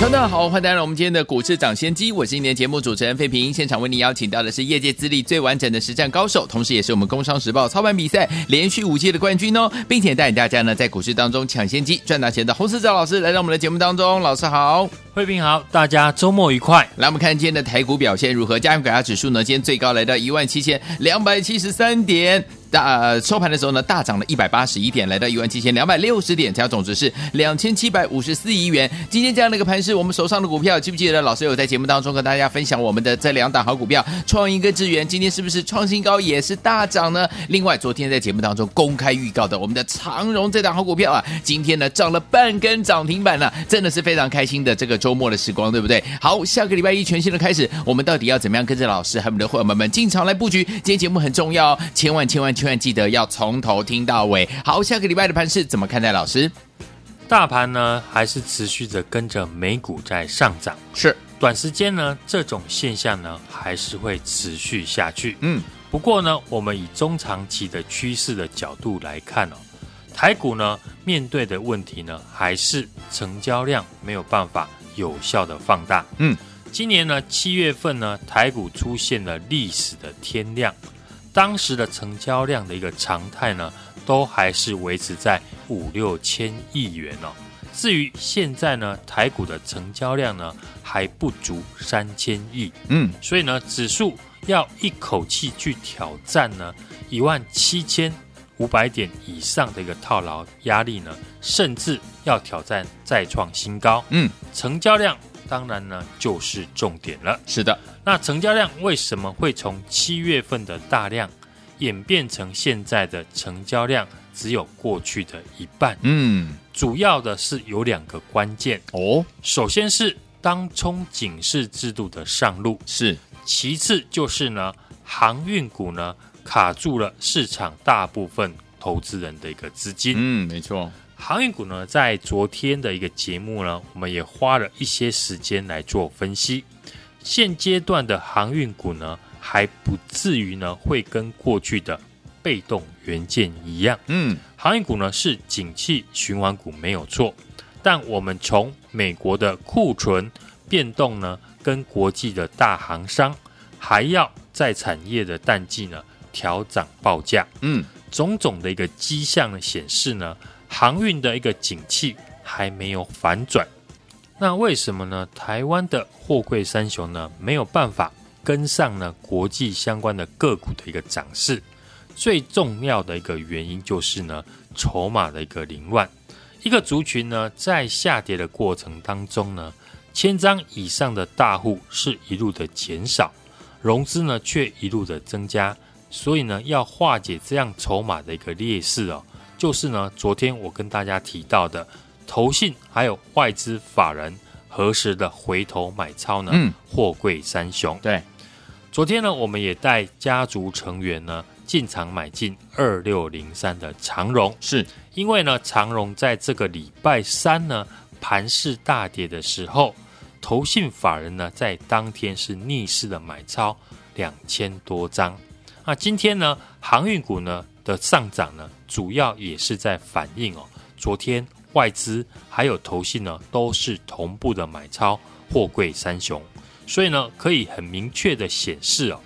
大家好，欢迎大家来到我们今天的股市涨先机，我是今天节目主持人费平。现场为您邀请到的是业界资历最完整的实战高手，同时也是我们工商时报操盘比赛连续五届的冠军哦，并且带领大家呢在股市当中抢先机赚大钱的洪士哲老师来到我们的节目当中。老师好，费平好，大家周末愉快。来，我们看今天的台股表现如何？加权股价指数呢，今天最高来到一万七千两百七十三点。大、呃、收盘的时候呢，大涨了一百八十一点，来到一万七千两百六十点，成交总值是两千七百五十四亿元。今天这样的一个盘势，我们手上的股票，记不记得老师有在节目当中跟大家分享我们的这两档好股票，创意跟智源，今天是不是创新高也是大涨呢？另外，昨天在节目当中公开预告的我们的长荣这档好股票啊，今天呢涨了半根涨停板了、真的是非常开心的这个周末的时光，对不对？好，下个礼拜一全新的开始，我们到底要怎么样跟着老师和我们的伙伴们进场来布局？今天节目很重要，千万千万千万记得要。从头听到尾，好，下个礼拜的盘势怎么看待？老师，大盘呢还是持续着跟着美股在上涨，是短时间呢这种现象呢还是会持续下去。嗯，不过呢，我们以中长期的趋势的角度来看哦，台股呢面对的问题呢还是成交量没有办法有效的放大。嗯，今年呢七月份呢台股出现了历史的天量。当时的成交量的一个常态呢，都还是维持在五六千亿元哦。至于现在呢，台股的成交量呢还不足三千亿，嗯，所以呢，指数要一口气去挑战呢一万七千五百点以上的一个套牢压力呢，甚至要挑战再创新高，嗯，成交量。当然呢，就是重点了。是的，那成交量为什么会从七月份的大量演变成现在的成交量只有过去的一半？嗯，主要的是有两个关键哦。首先是当冲警示制度的上路，是；其次就是呢，航运股呢卡住了市场大部分投资人的一个资金。嗯，没错。航运股呢，在昨天的一个节目呢，我们也花了一些时间来做分析。现阶段的航运股呢，还不至于呢会跟过去的被动元件一样。嗯，航运股呢是景气循环股没有错，但我们从美国的库存变动呢，跟国际的大航商还要在产业的淡季呢调涨报价。嗯，种种的一个迹象显示呢。航运的一个景气还没有反转，那为什么呢？台湾的货柜三雄呢没有办法跟上呢国际相关的个股的一个涨势？最重要的一个原因就是呢筹码的一个凌乱。一个族群呢在下跌的过程当中呢，千张以上的大户是一路的减少，融资呢却一路的增加，所以呢要化解这样筹码的一个劣势哦。就是呢，昨天我跟大家提到的，投信还有外资法人何时的回头买超呢？嗯，货柜三雄。对，昨天呢，我们也带家族成员呢进场买进二六零三的长荣，是因为呢，长荣在这个礼拜三呢盘势大跌的时候，投信法人呢在当天是逆势的买超两千多张。那今天呢，航运股呢的上涨呢，主要也是在反映哦，昨天外资还有投信呢，都是同步的买超货柜三雄，所以呢，可以很明确的显示哦，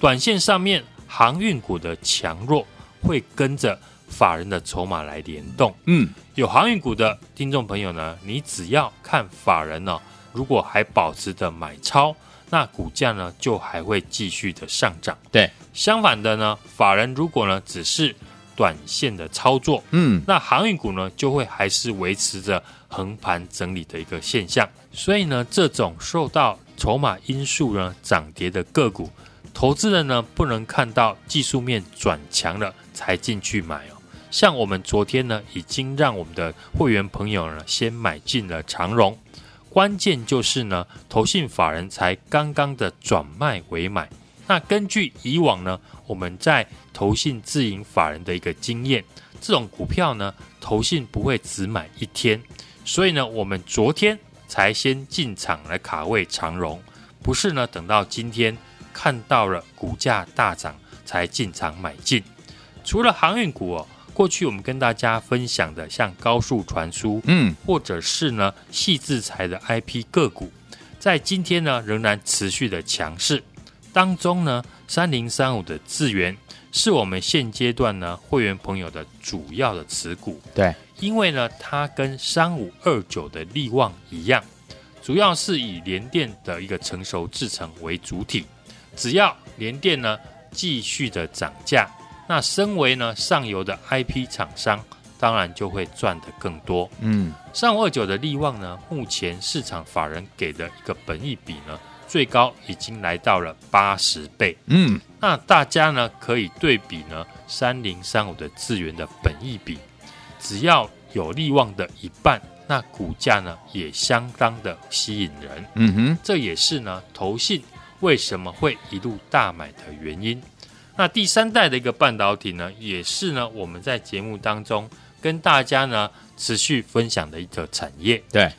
短线上面航运股的强弱会跟着法人的筹码来联动。嗯，有航运股的听众朋友呢，你只要看法人呢，如果还保持着买超。那股价呢，就还会继续的上涨。对，相反的呢，法人如果呢只是短线的操作，嗯，那航运股呢就会还是维持着横盘整理的一个现象。所以呢，这种受到筹码因素呢涨跌的个股，投资人呢不能看到技术面转强了才进去买哦。像我们昨天呢，已经让我们的会员朋友呢先买进了长荣。关键就是呢，投信法人才刚刚的转卖为买，那根据以往呢，我们在投信自营法人的一个经验，这种股票呢，投信不会只买一天，所以呢，我们昨天才先进场来卡位长荣，不是呢等到今天看到了股价大涨才进场买进。除了航运股哦，过去我们跟大家分享的像高速传输，嗯，或者是呢细制材的 IP 个股，在今天呢仍然持续的强势。当中呢，三零三五的智源是我们现阶段呢会员朋友的主要的持股。对，因为呢，它跟三五二九的利旺一样，主要是以联电的一个成熟制程为主体。只要联电呢继续的涨价，那身为呢上游的 IP 厂商，当然就会赚得更多。嗯，三五二九的利旺呢，目前市场法人给的一个本益比呢。最高已经来到了八十倍，嗯，那大家呢可以对比呢三零三五的智源的本益比，只要有利旺的一半，那股价呢也相当的吸引人，嗯哼，这也是呢投信为什么会一路大买的原因。那第三代的一个半导体呢，也是呢我们在节目当中跟大家呢持续分享的一个产业。对，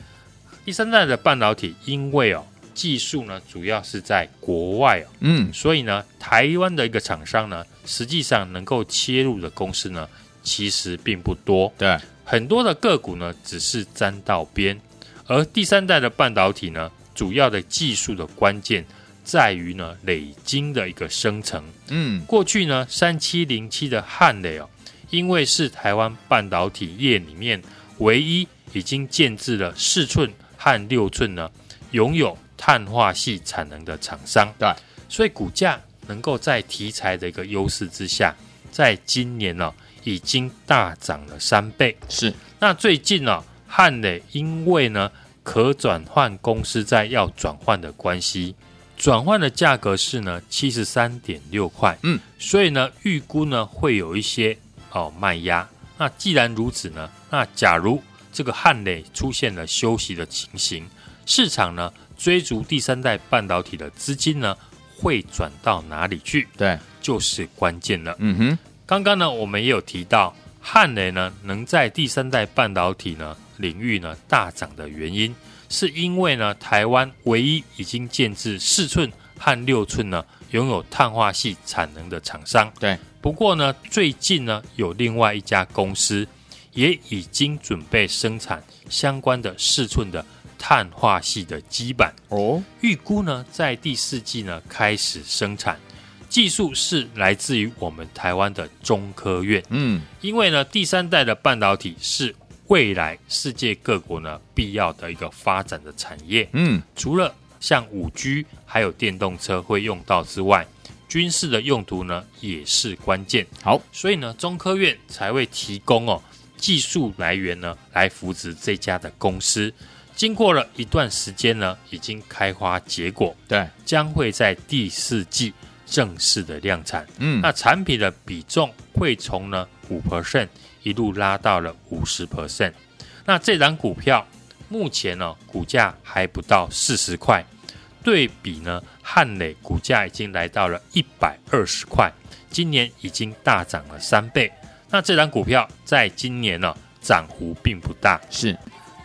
第三代的半导体，因为哦。技术呢，主要是在国外哦，嗯，所以呢，台湾的一个厂商呢，实际上能够切入的公司呢，其实并不多。对，很多的个股呢，只是沾到边。而第三代的半导体呢，主要的技术的关键在于呢，磊晶的一个生成。嗯，过去呢，三七零七的汉磊哦，因为是台湾半导体业里面唯一已经建制了四寸和六寸呢，拥有。碳化系产能的厂商，对，所以股价能够在题材的一个优势之下，在今年呢、哦、已经大涨了三倍。是，那最近呢、哦，汉磊因为呢可转换公司债要转换的关系，转换的价格是呢七十三点六块。嗯，所以呢预估呢会有一些哦卖压。那既然如此呢，那假如这个汉磊出现了休息的情形，市场呢？追逐第三代半导体的资金呢，会转到哪里去？对，就是关键了。嗯哼，刚刚呢，我们也有提到，汉磊呢能在第三代半导体呢领域呢大涨的原因，是因为呢台湾唯一已经建制四寸和六寸呢拥有碳化系产能的厂商。对，不过呢最近呢有另外一家公司也已经准备生产相关的四寸的。碳化系的基板哦，预估呢在第四季呢开始生产，技术是来自于我们台湾的中科院。嗯，因为呢第三代的半导体是未来世界各国呢必要的一个发展的产业。嗯，除了像五 G 还有电动车会用到之外，军事的用途呢也是关键。好，所以呢中科院才会提供哦技术来源呢来扶持这家的公司。经过了一段时间呢，已经开花结果，对，将会在第四季正式的量产。嗯，那产品的比重会从呢五 percent 一路拉到了五十 percent。那这档股票目前呢股价还不到四十块，对比呢汉磊股价已经来到了一百二十块，今年已经大涨了三倍。那这档股票在今年呢涨幅并不大，是。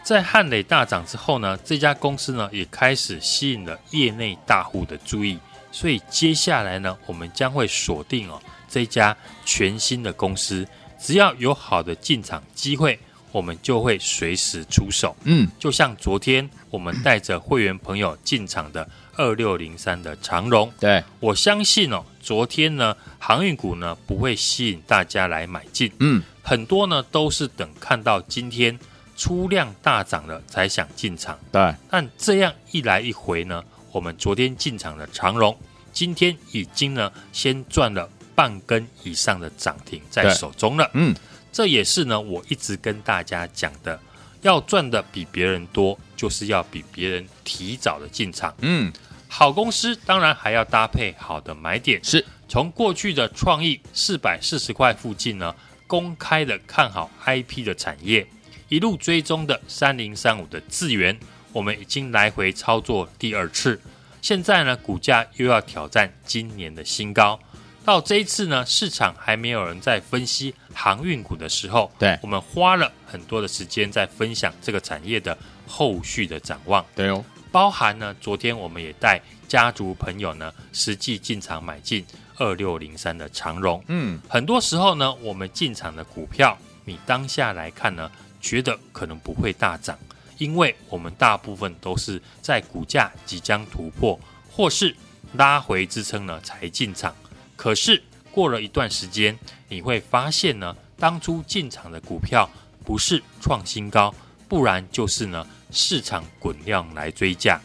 在汉磊大涨之后呢，这家公司呢也开始吸引了业内大户的注意，所以接下来呢，我们将会锁定哦这家全新的公司，只要有好的进场机会，我们就会随时出手。嗯，就像昨天我们带着会员朋友进场的二六零三的长荣，对，我相信哦，昨天呢航运股呢不会吸引大家来买进，嗯，很多呢都是等看到今天。出量大涨了才想进场，对。但这样一来一回呢，我们昨天进场的长荣，今天已经呢先赚了半根以上的涨停在手中了。嗯，这也是呢我一直跟大家讲的，要赚的比别人多，就是要比别人提早的进场。嗯，好公司当然还要搭配好的买点，是从过去的创意四百四十块附近呢，公开的看好 IP 的产业。一路追踪的三零三五的智源，我们已经来回操作第二次，现在呢，股价又要挑战今年的新高。到这一次呢，市场还没有人在分析航运股的时候，对我们花了很多的时间在分享这个产业的后续的展望。对哦，包含呢，昨天我们也带家族朋友呢实际进场买进二六零三的长荣。嗯，很多时候呢，我们进场的股票，你当下来看呢，觉得可能不会大涨，因为我们大部分都是在股价即将突破或是拉回支撑呢才进场。可是过了一段时间，你会发现呢，当初进场的股票不是创新高，不然就是呢市场滚量来追价。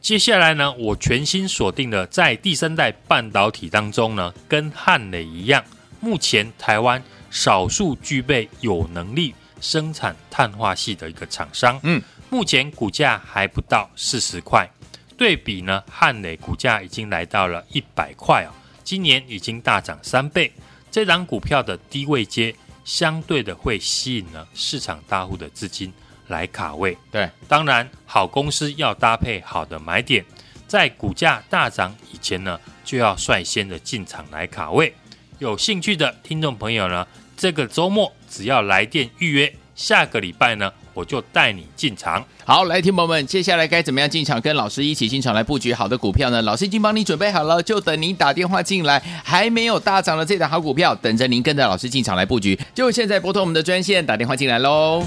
接下来呢，我全新锁定的在第三代半导体当中呢，跟汉磊一样，目前台湾少数具备有能力生产碳化系的一个厂商。嗯，目前股价还不到四十块，对比呢汉磊股价已经来到了一百块哦。今年已经大涨三倍，这档股票的低位接相对的会吸引了市场大户的资金来卡位。对，当然好公司要搭配好的买点，在股价大涨以前呢，就要率先的进场来卡位。有兴趣的听众朋友呢，这个周末只要来电预约，下个礼拜呢，我就带你进场。好，来，听朋友们，接下来该怎么样进场？跟老师一起进场来布局好的股票呢？老师已经帮你准备好了，就等您打电话进来。还没有大涨的这档好股票，等着您跟着老师进场来布局。就现在拨通我们的专线，打电话进来喽。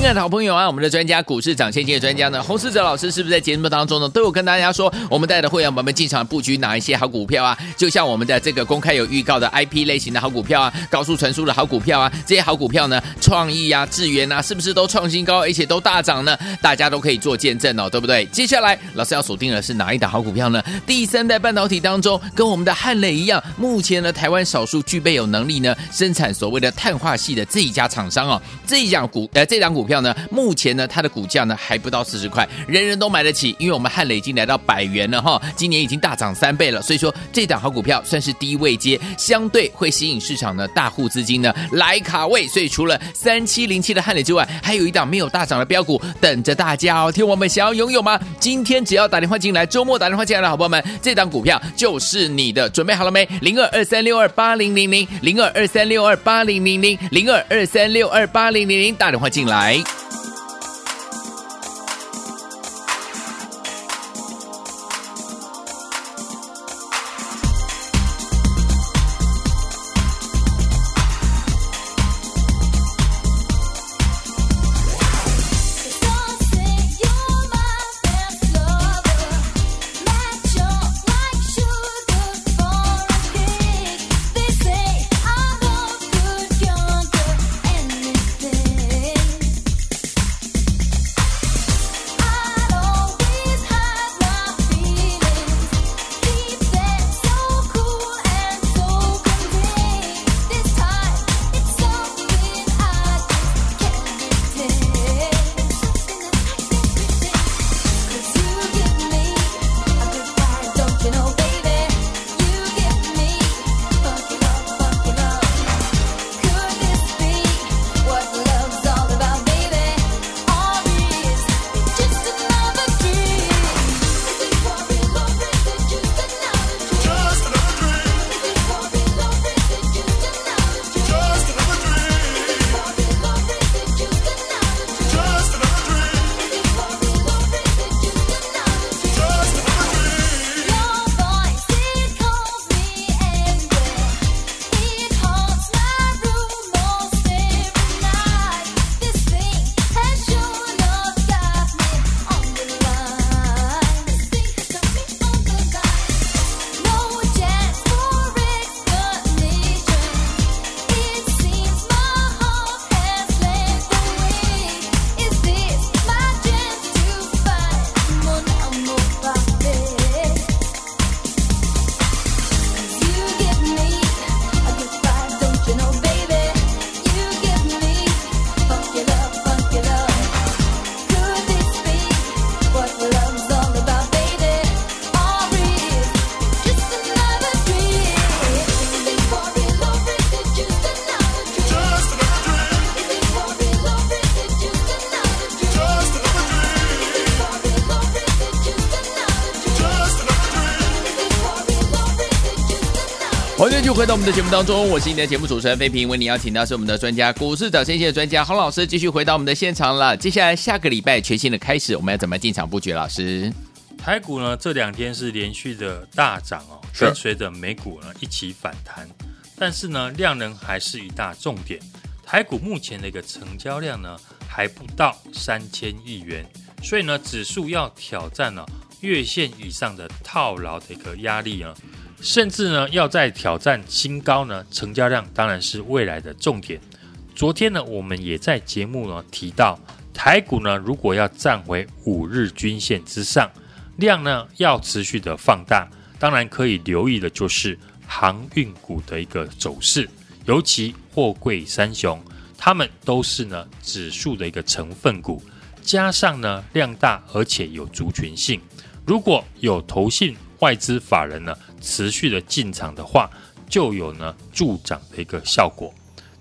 亲爱的好朋友啊，我们的专家股市涨先机的专家呢，洪世哲老师是不是在节目当中呢，都有跟大家说，我们带的会员朋友们进场布局哪一些好股票啊？就像我们的这个公开有预告的 IP 类型的好股票啊，高速传输的好股票啊，这些好股票呢，创意啊、智源啊，是不是都创新高，而且都大涨呢？大家都可以做见证哦，对不对？接下来老师要锁定的是哪一档好股票呢？第三代半导体当中，跟我们的汉磊一样，目前呢，台湾少数具备有能力呢，生产所谓的碳化系的这一家厂商哦，这一档股呃，这档股。票呢？目前呢，它的股价呢还不到四十块，人人都买得起，因为我们汉磊已经来到百元了哈，今年已经大涨三倍了，所以说这档好股票算是低位接，相对会吸引市场的大户资金呢来卡位，所以除了三七零七的汉磊之外，还有一档没有大涨的标股等着大家哦。听我们想要拥有吗？今天只要打电话进来，周末打电话进来的好朋友们，这档股票就是你的，准备好了没？零二二三六二八零零零，零二二三六二八零零零，零二二三六二八零零零，打电话进来。欢到我们的节目当中，我是你的节目主持人飞平，为你邀请到是我们的专家，股市涨先机的专家洪老师，继续回到我们的现场了。接下来下个礼拜全新的开始，我们要怎么进场布局？老师，台股呢这两天是连续的大涨哦，跟随着美股呢一起反弹，但是呢量能还是一大重点。台股目前的一个成交量呢还不到三千亿元，所以呢指数要挑战呢月线以上的套牢的一个压力啊。甚至呢，要再挑战新高呢，成交量当然是未来的重点。昨天呢，我们也在节目呢提到，台股呢如果要站回五日均线之上，量呢要持续的放大，当然可以留意的就是航运股的一个走势，尤其货柜三雄，他们都是呢指数的一个成分股，加上呢量大而且有族群性，如果有投信外资法人呢。持续的进场的话，就有呢助涨的一个效果。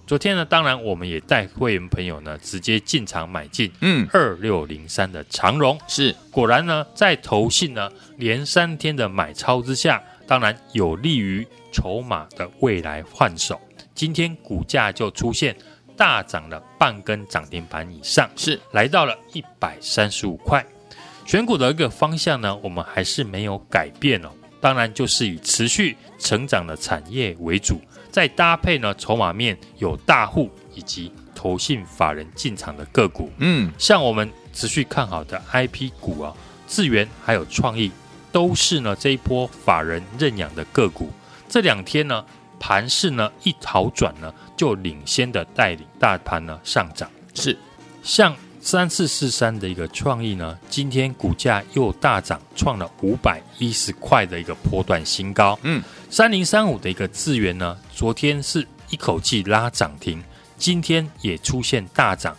昨天呢，当然我们也带会员朋友呢直接进场买进，嗯，二六零三的长荣是果然呢，在投信呢连三天的买超之下，当然有利于筹码的未来换手。今天股价就出现大涨了半根涨停板以上，是来到了一百三十五块。选股的一个方向呢，我们还是没有改变哦。当然就是以持续成长的产业为主，再搭配呢筹码面有大户以及投信法人进场的个股，嗯，像我们持续看好的 IP 股啊，智源还有创意，都是呢这一波法人认养的个股。这两天呢盘势呢一好转呢，就领先的带领大盘呢上涨，是像。三四四三的一个创意呢，今天股价又大涨，创了五百一十块的一个波段新高。嗯，三零三五的一个智原呢，昨天是一口气拉涨停，今天也出现大涨，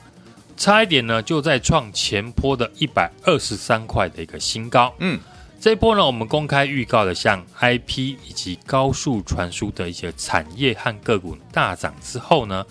差一点呢就在创前波的一百二十三块的一个新高。嗯，这一波呢，我们公开预告的像 IP 以及高速传输的一些产业和个股大涨之后呢。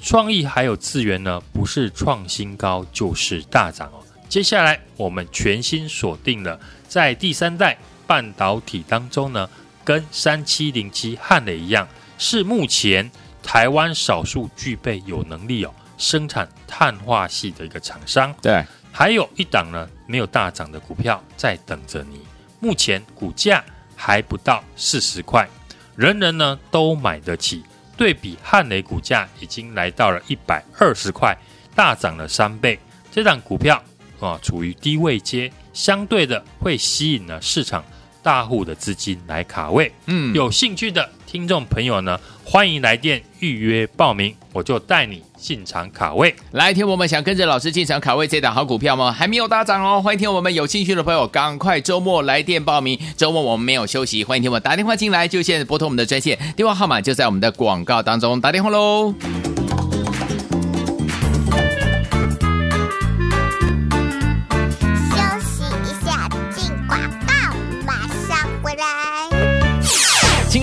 创意还有资源呢，不是创新高就是大涨哦。接下来我们全新锁定了在第三代半导体当中呢，跟三七零七汉磊一样，是目前台湾少数具备有能力哦生产碳化系的一个厂商。对，还有一档呢没有大涨的股票在等着你。目前股价还不到四十块，人人呢都买得起。对比汉雷股价已经来到了一百二十块，大涨了三倍。这档股票啊，处于低位阶，相对的会吸引了市场大户的资金来卡位。嗯，有兴趣的听众朋友呢，欢迎来电预约报名，我就带你进场卡位。来，听我们想跟着老师进场卡位这档好股票吗？还没有大涨哦，欢迎听我们有兴趣的朋友赶快周末来电报名。周末我们没有休息，欢迎听我们打电话进来，就现在拨通我们的专线，电话号码就在我们的广告当中，打电话喽。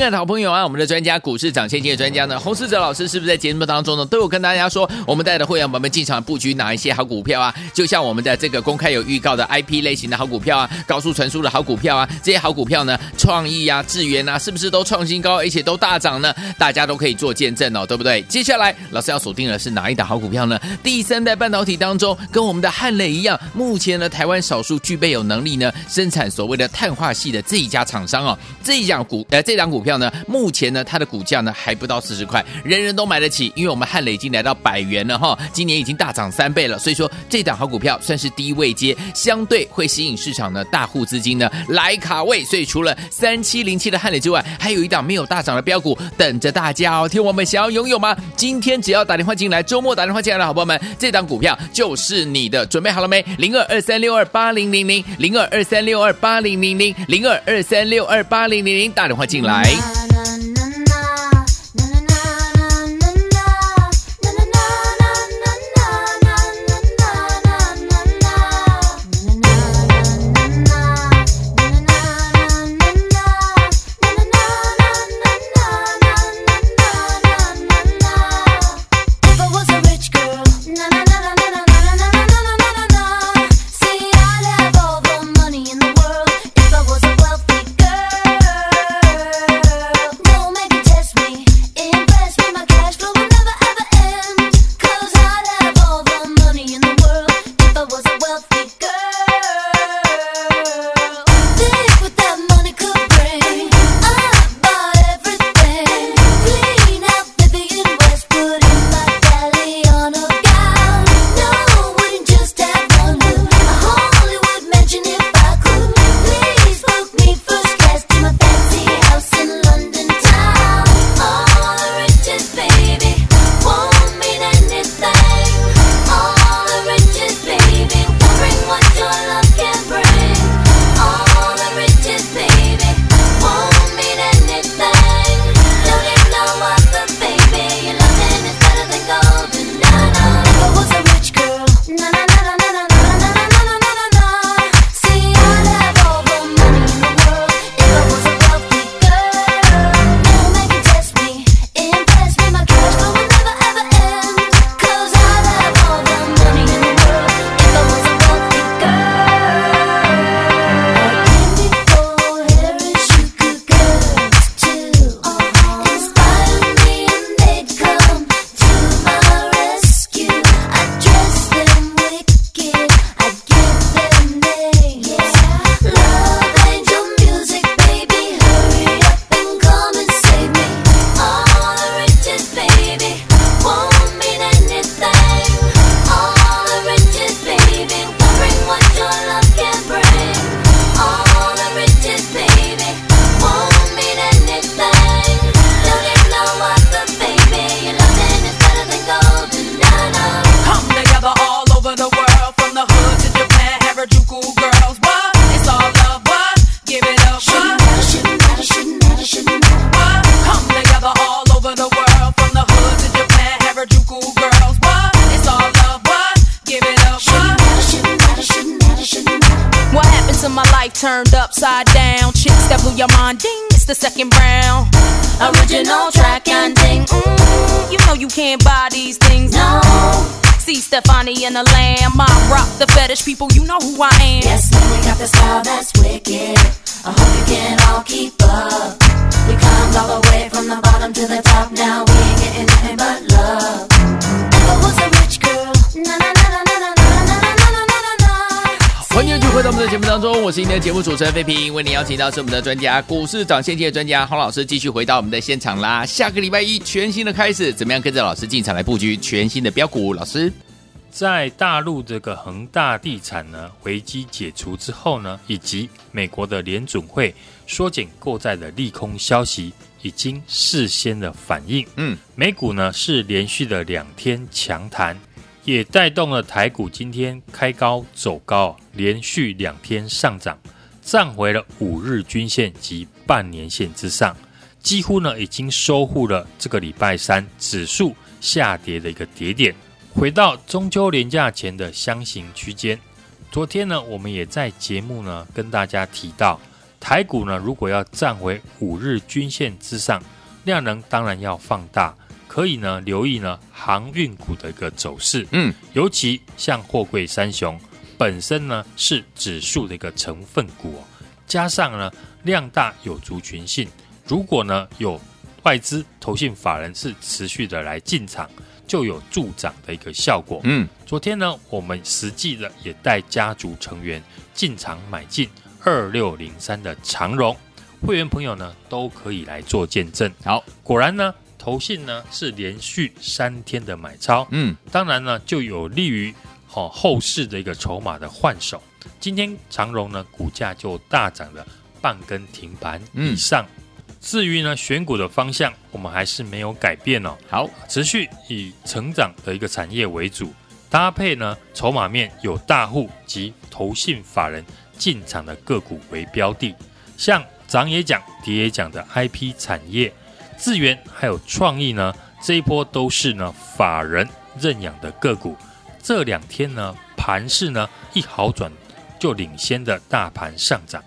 爱的好朋友啊，我们的专家股市涨先机的专家呢，洪世哲老师是不是在节目当中呢，都有跟大家说，我们带的会员朋友们进场布局哪一些好股票啊？就像我们的这个公开有预告的 IP 类型的好股票啊，高速传输的好股票啊，这些好股票呢，创意啊、智源啊，是不是都创新高，而且都大涨呢？大家都可以做见证哦，对不对？接下来老师要锁定的是哪一档好股票呢？第三代半导体当中，跟我们的汉磊一样，目前呢，台湾少数具备有能力呢，生产所谓的碳化系的这一家厂商哦，这一家股呃，这档股。票呢？目前呢，它的股价呢还不到四十块，人人都买得起，因为我们汉磊已经来到百元了哈，今年已经大涨三倍了，所以说这档好股票算是低位接，相对会吸引市场的大户资金呢来卡位，所以除了三七零七的汉磊之外，还有一档没有大涨的标股等着大家哦。听我们想要拥有吗？今天只要打电话进来，周末打电话进来的好朋友们，这档股票就是你的，准备好了没？零二二三六二八零零零零二二三六二八零零零零二二三六二八零零零，打电话进来。na rock the fetish people, you know who I am. Yes, man, we got the style that's wicked. I hope you can all keep up. We climbed all the way from the bottom to the top. Now we ain't getting nothing but love. Never was a rich girl, na na na na na na na na na na na na. 欢迎继续回到我们的节目当中，我是今天的节目主持人费平，为您邀请到是我们的专家，股市涨先机的专家洪老师，继续回到我们的现场啦。下个礼拜一全新的开始，怎么样跟着老师进场来布局全新的标股？老师，在大陆这个恒大地产呢危机解除之后呢，以及美国的联准会缩减购债的利空消息，已经事先的反应。嗯，美股呢是连续的两天强弹，也带动了台股今天开高走高，连续两天上涨，站回了五日均线及半年线之上，几乎呢已经收复了这个礼拜三指数下跌的一个跌点。回到中秋连假前的箱型区间，昨天呢，我们也在节目呢跟大家提到，台股呢如果要站回五日均线之上，量能当然要放大，可以呢留意呢航运股的一个走势，嗯，尤其像货柜三雄本身呢是指数的一个成分股哦，加上呢量大有族群性，如果呢有外资投信法人是持续的来进场。就有助涨的一个效果。嗯，昨天呢，我们实际的也带家族成员进场买进二六零三的长荣，会员朋友呢都可以来做见证。好，果然呢，投信呢是连续三天的买超。嗯，当然呢，就有利于好、哦、后市的一个筹码的换手。今天长荣呢股价就大涨了半根停板以上。嗯至于呢，选股的方向，我们还是没有改变哦。好，持续以成长的一个产业为主，搭配呢筹码面有大户及投信法人进场的个股为标的，像涨也涨、跌也涨的 IP 产业、智源还有创意呢，这一波都是呢法人认养的个股。这两天呢盘势呢一好转，就领先的大盘上涨，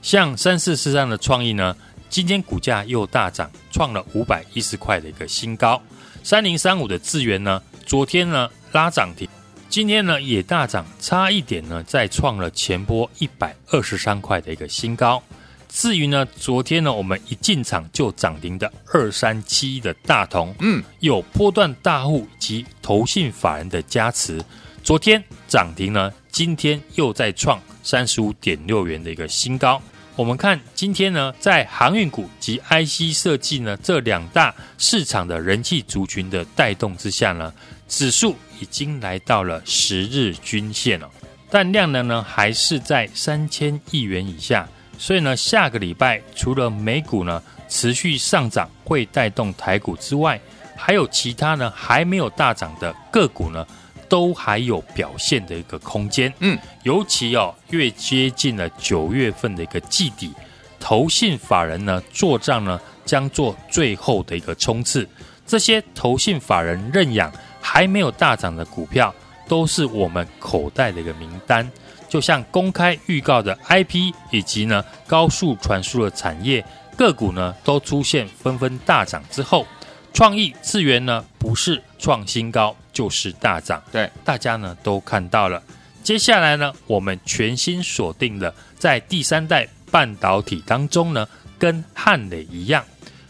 像三四四三的创意呢。今天股价又大涨，创了五百一十块的一个新高。三零三五的智源呢，昨天呢拉涨停，今天呢也大涨，差一点呢再创了前波一百二十三块的一个新高。至于呢，昨天呢我们一进场就涨停的二三七一的大同，嗯，有波段大户及投信法人的加持，昨天涨停呢，今天又再创三十五点六元的一个新高。我们看今天呢，在航运股及 IC 设计呢这两大市场的人气族群的带动之下呢，指数已经来到了十日均线了，但量能呢还是在三千亿元以下，所以呢，下个礼拜除了美股呢持续上涨会带动台股之外，还有其他呢还没有大涨的个股呢。都还有表现的一个空间，嗯，尤其哦，越接近了九月份的一个季底，投信法人呢做账呢将做最后的一个冲刺。这些投信法人认养还没有大涨的股票，都是我们口袋的一个名单。就像公开预告的 IP 以及呢高速传输的产业个股呢，都出现纷纷大涨之后，创意次元呢不是创新高。就是大涨，对，大家呢都看到了。接下来呢，我们全新锁定了在第三代半导体当中呢，跟汉磊一样，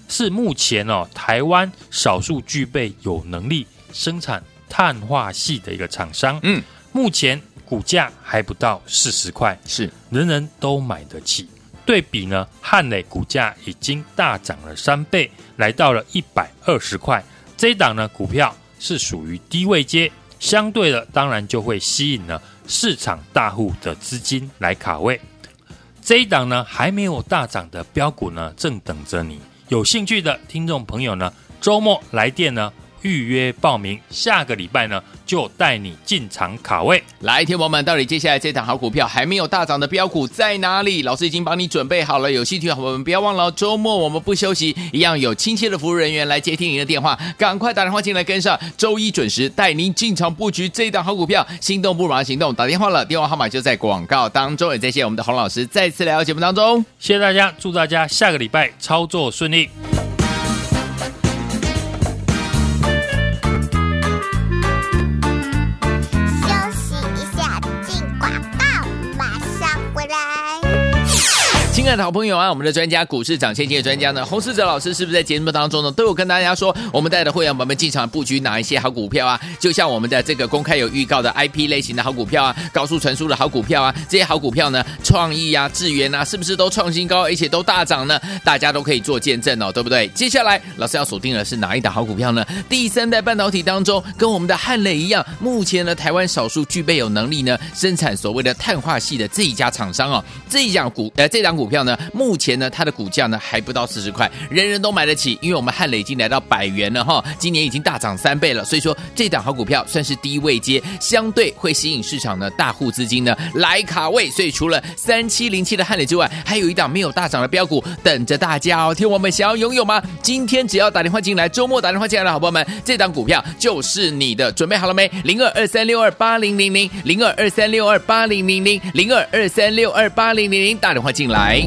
是目前哦台湾少数具备有能力生产碳化系的一个厂商。嗯，目前股价还不到四十块，是人人都买得起。对比呢，汉磊股价已经大涨了三倍，来到了一百二十块。这一档呢股票。是属于低位阶，相对的当然就会吸引了市场大户的资金来卡位。这一档呢还没有大涨的标股呢，正等着你。有兴趣的听众朋友呢，周末来电呢预约报名，下个礼拜呢就带你进场卡位。来，听友们，到底接下来这档好股票还没有大涨的标股在哪里？老师已经帮你准备好了。有兴趣的朋友们，不要忘了周末我们不休息，一样有亲切的服务人员来接听您的电话，赶快打电话进来跟上，周一准时带您进场布局这一档好股票。心动不如行动，打电话了，电话号码就在广告当中。也再谢我们的洪老师再次来到节目当中，谢谢大家，祝大家下个礼拜操作顺利。的好朋友啊，我们的专家股市涨先机的专家呢，洪世哲老师是不是在节目当中呢，都有跟大家说，我们带的会员朋友们进场布局哪一些好股票啊？就像我们的这个公开有预告的 IP 类型的好股票啊，高速传输的好股票啊，这些好股票呢，创意啊、智源啊，是不是都创新高，而且都大涨呢？大家都可以做见证哦，对不对？接下来老师要锁定的是哪一档好股票呢？第三代半导体当中，跟我们的汉磊一样，目前呢，台湾少数具备有能力呢，生产所谓的碳化系的这一家厂商哦，这一档股呃，这档股票。呢？目前呢，它的股价呢还不到四十块，人人都买得起，因为我们汉磊已经来到百元了哈，今年已经大涨三倍了，所以说这档好股票算是低位接，相对会吸引市场的大户资金呢来卡位，所以除了三七零七的汉磊之外，还有一档没有大涨的标股等着大家哦。听我们想要拥有吗？今天只要打电话进来，周末打电话进来的好朋友们，这档股票就是你的，准备好了没？零二二三六二八零零零，零二二三六二八零零零，零二二三六二八零零零，打电话进来。